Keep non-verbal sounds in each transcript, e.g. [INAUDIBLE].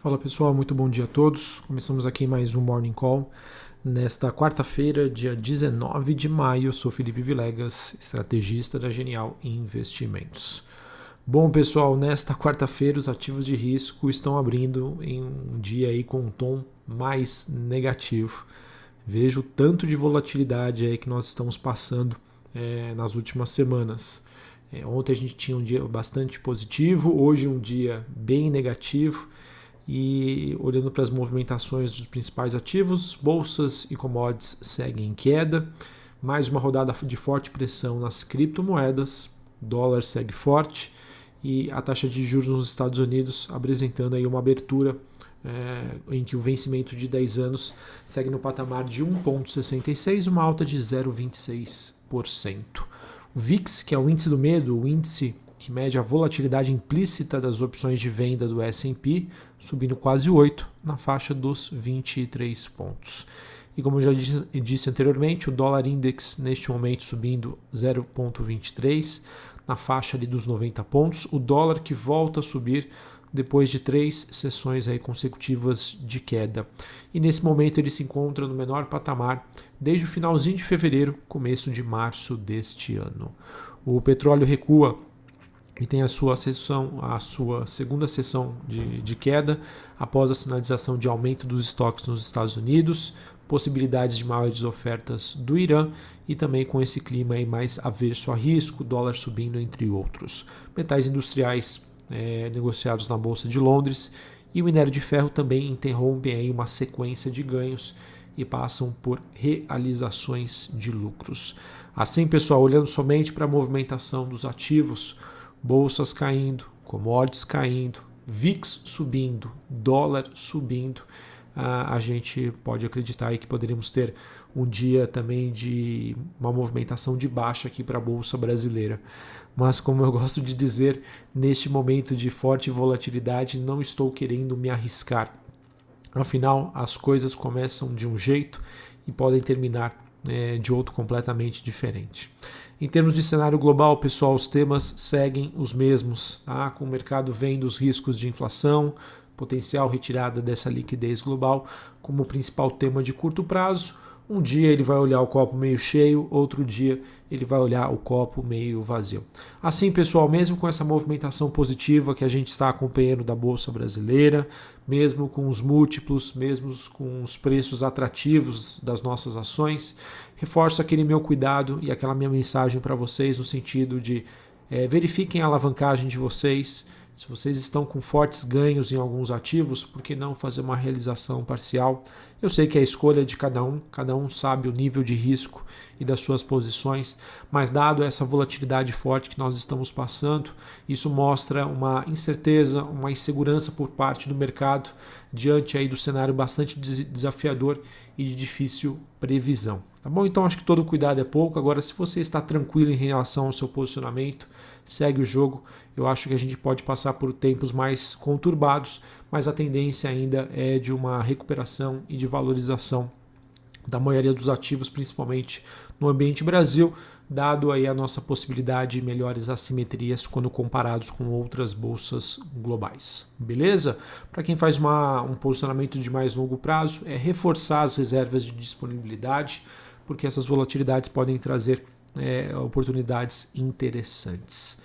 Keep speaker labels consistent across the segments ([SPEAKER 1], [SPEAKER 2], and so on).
[SPEAKER 1] Fala pessoal, muito bom dia a todos. Começamos aqui mais um Morning Call. Nesta quarta-feira, dia 19 de maio, sou Felipe Vilegas, estrategista da Genial Investimentos. Bom pessoal, nesta quarta-feira os ativos de risco estão abrindo em um dia aí com um tom mais negativo. Vejo o tanto de volatilidade aí que nós estamos passando é, nas últimas semanas. É, ontem a gente tinha um dia bastante positivo, hoje um dia bem negativo e olhando para as movimentações dos principais ativos, bolsas e commodities seguem em queda. Mais uma rodada de forte pressão nas criptomoedas, dólar segue forte e a taxa de juros nos Estados Unidos apresentando aí uma abertura é, em que o vencimento de 10 anos segue no patamar de 1,66, uma alta de 0,26%. O VIX, que é o índice do medo, o índice que mede a volatilidade implícita das opções de venda do S&P, subindo quase 8, na faixa dos 23 pontos. E como eu já disse anteriormente, o dólar index neste momento subindo 0,23, na faixa ali dos 90 pontos. O dólar que volta a subir depois de três sessões aí consecutivas de queda. E nesse momento ele se encontra no menor patamar desde o finalzinho de fevereiro, começo de março deste ano. O petróleo recua e tem a sua sessão, a sua segunda sessão de, de queda após a sinalização de aumento dos estoques nos Estados Unidos, possibilidades de maiores ofertas do Irã e também com esse clima aí mais averso a risco, dólar subindo entre outros. Metais industriais é, negociados na Bolsa de Londres e o minério de ferro também interrompem aí uma sequência de ganhos e passam por realizações de lucros. Assim, pessoal, olhando somente para a movimentação dos ativos, bolsas caindo, commodities caindo, VIX subindo, dólar subindo, a gente pode acreditar que poderíamos ter um dia também de uma movimentação de baixa aqui para a bolsa brasileira. Mas como eu [LAUGHS] gosto de dizer, neste momento de forte volatilidade, não estou querendo me arriscar. Afinal, as coisas começam de um jeito e podem terminar é, de outro completamente diferente. Em termos de cenário global, pessoal, os temas seguem os mesmos, tá? com o mercado vendo os riscos de inflação, potencial retirada dessa liquidez global como principal tema de curto prazo. Um dia ele vai olhar o copo meio cheio, outro dia ele vai olhar o copo meio vazio. Assim, pessoal, mesmo com essa movimentação positiva que a gente está acompanhando da bolsa brasileira, mesmo com os múltiplos, mesmo com os preços atrativos das nossas ações, reforço aquele meu cuidado e aquela minha mensagem para vocês no sentido de é, verifiquem a alavancagem de vocês se vocês estão com fortes ganhos em alguns ativos, por que não fazer uma realização parcial? Eu sei que é a escolha de cada um, cada um sabe o nível de risco e das suas posições, mas dado essa volatilidade forte que nós estamos passando, isso mostra uma incerteza, uma insegurança por parte do mercado diante aí do cenário bastante desafiador e de difícil previsão. Tá bom? Então acho que todo cuidado é pouco. Agora, se você está tranquilo em relação ao seu posicionamento, segue o jogo. Eu acho que a gente pode passar por tempos mais conturbados, mas a tendência ainda é de uma recuperação e de valorização da maioria dos ativos, principalmente no ambiente Brasil, dado aí a nossa possibilidade de melhores assimetrias quando comparados com outras bolsas globais. Beleza? Para quem faz uma, um posicionamento de mais longo prazo, é reforçar as reservas de disponibilidade, porque essas volatilidades podem trazer é, oportunidades interessantes.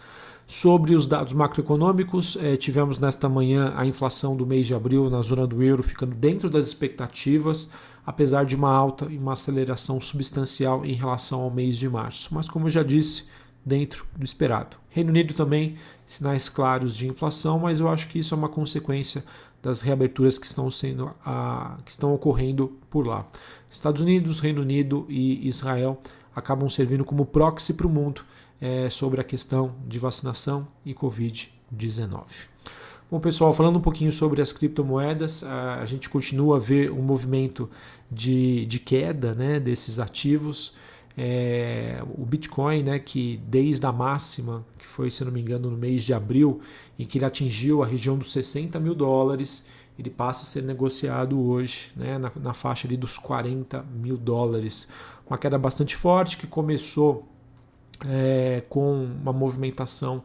[SPEAKER 1] Sobre os dados macroeconômicos, é, tivemos nesta manhã a inflação do mês de abril na zona do euro ficando dentro das expectativas, apesar de uma alta e uma aceleração substancial em relação ao mês de março. Mas, como eu já disse, dentro do esperado. Reino Unido também, sinais claros de inflação, mas eu acho que isso é uma consequência das reaberturas que estão, sendo, a, que estão ocorrendo por lá. Estados Unidos, Reino Unido e Israel acabam servindo como proxy para o mundo é, sobre a questão de vacinação e Covid-19. Bom, pessoal, falando um pouquinho sobre as criptomoedas, a gente continua a ver um movimento de, de queda né, desses ativos. É, o Bitcoin, né, que desde a máxima, que foi, se não me engano, no mês de abril, em que ele atingiu a região dos 60 mil dólares, ele passa a ser negociado hoje né, na, na faixa ali dos 40 mil dólares. Uma queda bastante forte que começou é, com uma movimentação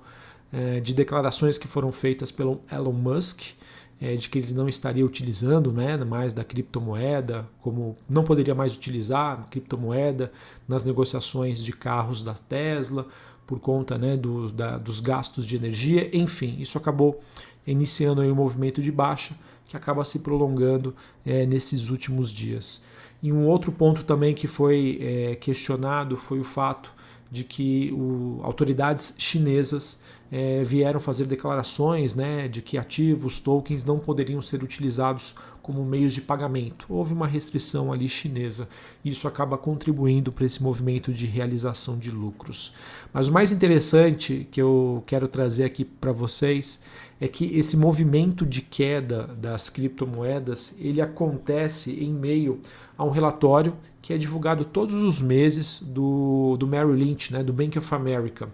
[SPEAKER 1] é, de declarações que foram feitas pelo Elon Musk, é, de que ele não estaria utilizando né, mais da criptomoeda, como não poderia mais utilizar a criptomoeda nas negociações de carros da Tesla, por conta né, do, da, dos gastos de energia. Enfim, isso acabou iniciando aí um movimento de baixa que acaba se prolongando é, nesses últimos dias. E um outro ponto também que foi é, questionado foi o fato de que o, autoridades chinesas é, vieram fazer declarações né, de que ativos, tokens, não poderiam ser utilizados como meios de pagamento. Houve uma restrição ali chinesa e isso acaba contribuindo para esse movimento de realização de lucros. Mas o mais interessante que eu quero trazer aqui para vocês é que esse movimento de queda das criptomoedas ele acontece em meio a um relatório que é divulgado todos os meses do, do Merrill Lynch, né, do Bank of America,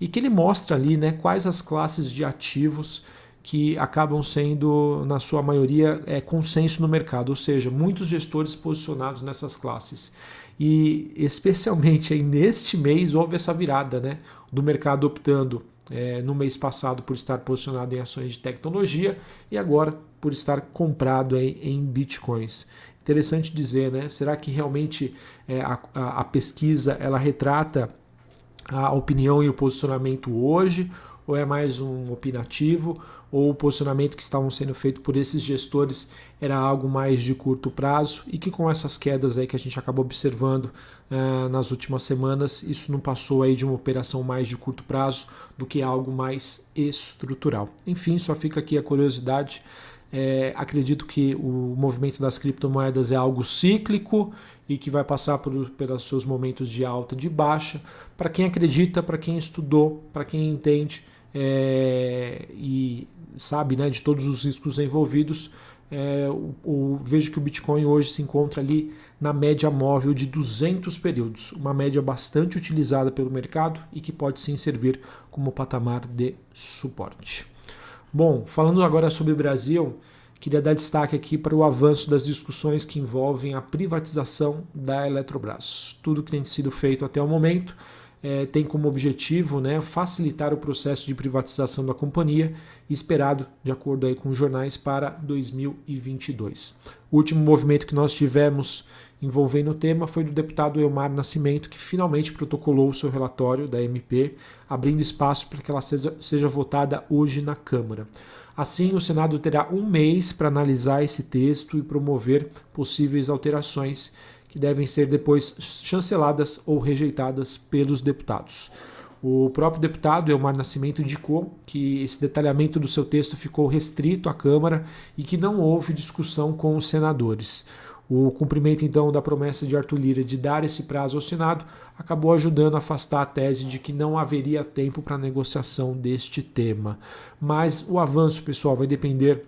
[SPEAKER 1] e que ele mostra ali né, quais as classes de ativos que acabam sendo, na sua maioria, é, consenso no mercado, ou seja, muitos gestores posicionados nessas classes. E especialmente aí neste mês houve essa virada né, do mercado optando é, no mês passado por estar posicionado em ações de tecnologia e agora por estar comprado aí em bitcoins. Interessante dizer, né? Será que realmente é, a, a, pesquisa ela retrata a opinião e o posicionamento hoje ou é mais um opinativo? ou o posicionamento que estavam sendo feito por esses gestores era algo mais de curto prazo e que com essas quedas aí que a gente acabou observando uh, nas últimas semanas, isso não passou aí de uma operação mais de curto prazo do que algo mais estrutural. Enfim, só fica aqui a curiosidade. É, acredito que o movimento das criptomoedas é algo cíclico e que vai passar por, pelos seus momentos de alta e de baixa. Para quem acredita, para quem estudou, para quem entende é, e sabe né, de todos os riscos envolvidos, é, o, o, vejo que o Bitcoin hoje se encontra ali na média móvel de 200 períodos, uma média bastante utilizada pelo mercado e que pode sim servir como patamar de suporte. Bom, falando agora sobre o Brasil, queria dar destaque aqui para o avanço das discussões que envolvem a privatização da Eletrobras. Tudo que tem sido feito até o momento é, tem como objetivo né, facilitar o processo de privatização da companhia, esperado, de acordo aí com os jornais, para 2022. O último movimento que nós tivemos envolvendo o tema foi do deputado Elmar Nascimento, que finalmente protocolou o seu relatório da MP, abrindo espaço para que ela seja, seja votada hoje na Câmara. Assim, o Senado terá um mês para analisar esse texto e promover possíveis alterações que devem ser depois chanceladas ou rejeitadas pelos deputados. O próprio deputado Elmar Nascimento indicou que esse detalhamento do seu texto ficou restrito à Câmara e que não houve discussão com os senadores. O cumprimento, então, da promessa de Arthur Lira de dar esse prazo ao Senado acabou ajudando a afastar a tese de que não haveria tempo para negociação deste tema. Mas o avanço, pessoal, vai depender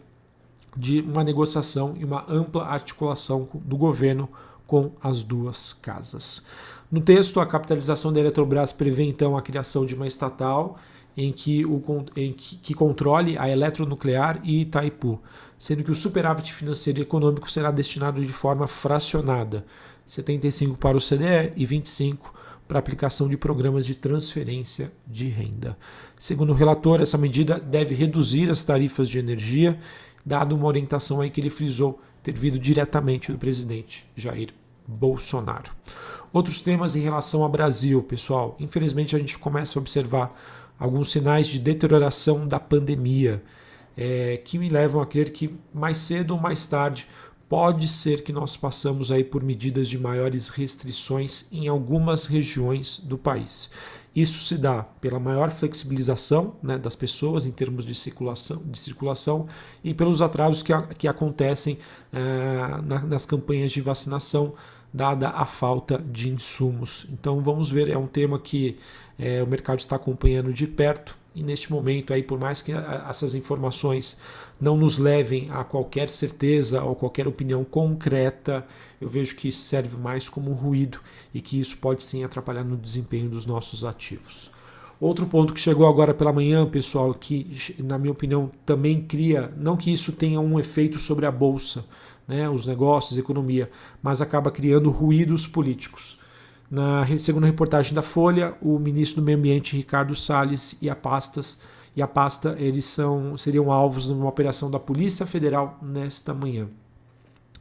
[SPEAKER 1] de uma negociação e uma ampla articulação do governo com as duas casas. No texto, a capitalização da Eletrobras prevê então a criação de uma estatal em que, o, em que, que controle a eletronuclear e Itaipu, sendo que o superávit financeiro e econômico será destinado de forma fracionada, 75 para o CDE e 25 para aplicação de programas de transferência de renda. Segundo o relator, essa medida deve reduzir as tarifas de energia, dado uma orientação aí que ele frisou ter vindo diretamente do presidente Jair Bolsonaro. Outros temas em relação ao Brasil, pessoal. Infelizmente, a gente começa a observar alguns sinais de deterioração da pandemia, é, que me levam a crer que mais cedo ou mais tarde pode ser que nós passamos aí por medidas de maiores restrições em algumas regiões do país. Isso se dá pela maior flexibilização né, das pessoas em termos de circulação, de circulação e pelos atrasos que, que acontecem é, na, nas campanhas de vacinação, dada a falta de insumos. Então vamos ver, é um tema que é, o mercado está acompanhando de perto e neste momento aí, por mais que essas informações não nos levem a qualquer certeza ou qualquer opinião concreta, eu vejo que serve mais como ruído e que isso pode sim atrapalhar no desempenho dos nossos ativos. Outro ponto que chegou agora pela manhã, pessoal, que na minha opinião também cria, não que isso tenha um efeito sobre a bolsa, né, os negócios, economia, mas acaba criando ruídos políticos. Na segunda reportagem da Folha, o ministro do Meio Ambiente, Ricardo Salles, e a pastas e a pasta eles são, seriam alvos numa operação da Polícia Federal nesta manhã.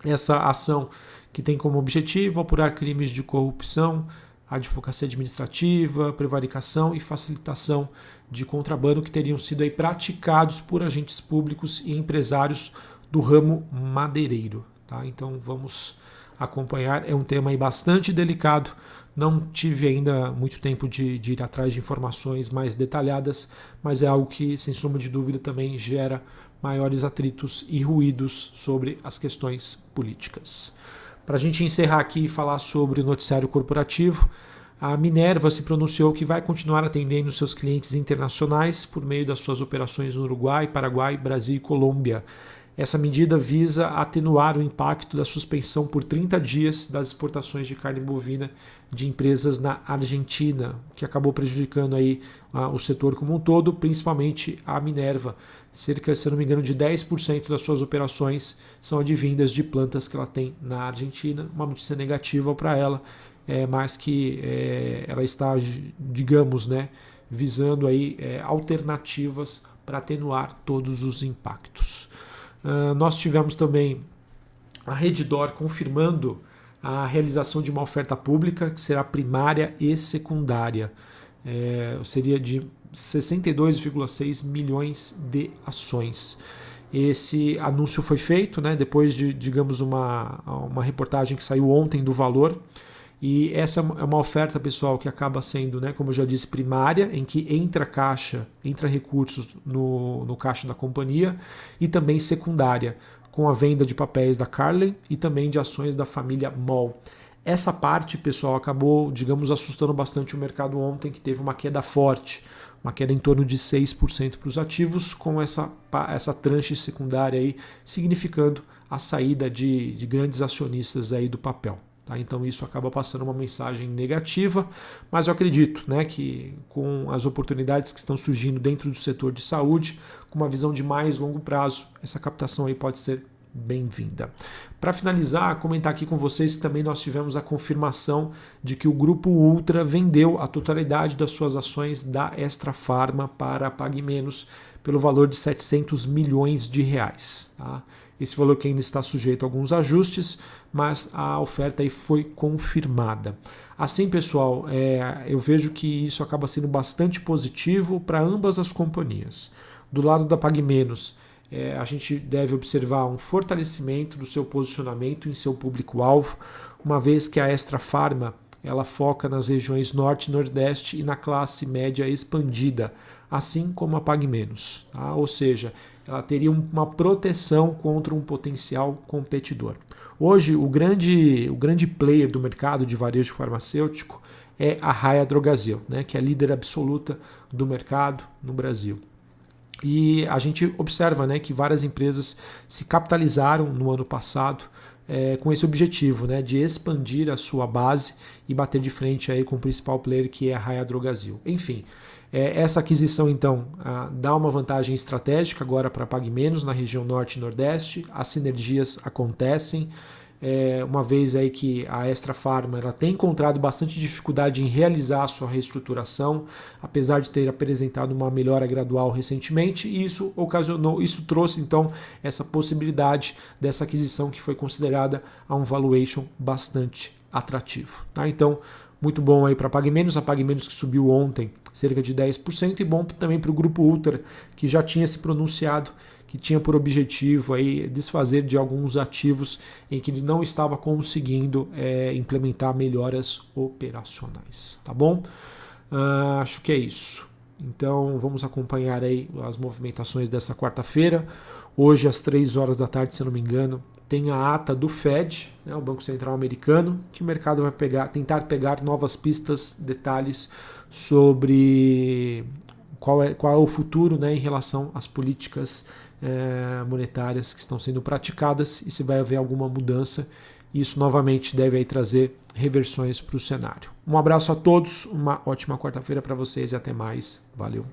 [SPEAKER 1] Essa ação que tem como objetivo apurar crimes de corrupção, advocacia administrativa, prevaricação e facilitação de contrabando que teriam sido aí praticados por agentes públicos e empresários do ramo madeireiro. Tá? Então vamos acompanhar. É um tema bastante delicado. Não tive ainda muito tempo de, de ir atrás de informações mais detalhadas, mas é algo que, sem sombra de dúvida, também gera maiores atritos e ruídos sobre as questões políticas. Para a gente encerrar aqui e falar sobre o noticiário corporativo, a Minerva se pronunciou que vai continuar atendendo seus clientes internacionais por meio das suas operações no Uruguai, Paraguai, Brasil e Colômbia. Essa medida visa atenuar o impacto da suspensão por 30 dias das exportações de carne bovina de empresas na Argentina, que acabou prejudicando aí uh, o setor como um todo, principalmente a Minerva. Cerca, se não me engano, de 10% das suas operações são advindas de plantas que ela tem na Argentina. Uma notícia negativa para ela, é, mas que é, ela está, digamos, né, visando aí é, alternativas para atenuar todos os impactos. Uh, nós tivemos também a Reddor confirmando a realização de uma oferta pública que será primária e secundária. É, seria de 62,6 milhões de ações. Esse anúncio foi feito né, depois de, digamos, uma, uma reportagem que saiu ontem do valor. E essa é uma oferta, pessoal, que acaba sendo, né, como eu já disse, primária, em que entra caixa, entra recursos no, no caixa da companhia, e também secundária, com a venda de papéis da Carley e também de ações da família Moll. Essa parte, pessoal, acabou, digamos, assustando bastante o mercado ontem, que teve uma queda forte, uma queda em torno de 6% para os ativos, com essa, essa tranche secundária aí, significando a saída de, de grandes acionistas aí do papel. Tá? Então isso acaba passando uma mensagem negativa, mas eu acredito né, que com as oportunidades que estão surgindo dentro do setor de saúde, com uma visão de mais longo prazo, essa captação aí pode ser bem-vinda. Para finalizar, comentar aqui com vocês que também nós tivemos a confirmação de que o grupo Ultra vendeu a totalidade das suas ações da Extra Farma para a Pague Menos pelo valor de 700 milhões de reais. Tá? Esse valor que ainda está sujeito a alguns ajustes, mas a oferta aí foi confirmada. Assim, pessoal, é, eu vejo que isso acaba sendo bastante positivo para ambas as companhias. Do lado da Pague Menos, é, a gente deve observar um fortalecimento do seu posicionamento em seu público-alvo, uma vez que a Extra Farma ela foca nas regiões norte e nordeste e na classe média expandida, assim como a Pague Menos. Tá? Ou seja, ela teria uma proteção contra um potencial competidor. Hoje, o grande, o grande player do mercado de varejo farmacêutico é a Raia Drogasil, né, que é a líder absoluta do mercado no Brasil. E a gente observa né, que várias empresas se capitalizaram no ano passado é, com esse objetivo né, de expandir a sua base e bater de frente aí com o principal player que é a Raia Drogasil. Enfim, é, essa aquisição, então, a, dá uma vantagem estratégica agora para Pague Menos na região norte e nordeste. As sinergias acontecem. É, uma vez aí que a Extra Farma ela tem encontrado bastante dificuldade em realizar a sua reestruturação, apesar de ter apresentado uma melhora gradual recentemente, e isso ocasionou, isso trouxe então essa possibilidade dessa aquisição que foi considerada a um valuation bastante atrativo. Tá? Então, muito bom aí para Pague Menos, a Pague Menos que subiu ontem cerca de 10%, e bom também para o Grupo Ultra, que já tinha se pronunciado, que tinha por objetivo aí desfazer de alguns ativos em que ele não estava conseguindo é, implementar melhoras operacionais. Tá bom? Uh, acho que é isso. Então vamos acompanhar aí as movimentações dessa quarta-feira. Hoje, às 3 horas da tarde, se não me engano, tem a ata do Fed, né, o Banco Central Americano, que o mercado vai pegar, tentar pegar novas pistas, detalhes sobre qual é, qual é o futuro né, em relação às políticas é, monetárias que estão sendo praticadas e se vai haver alguma mudança. Isso novamente deve aí trazer reversões para o cenário. Um abraço a todos, uma ótima quarta-feira para vocês e até mais. Valeu!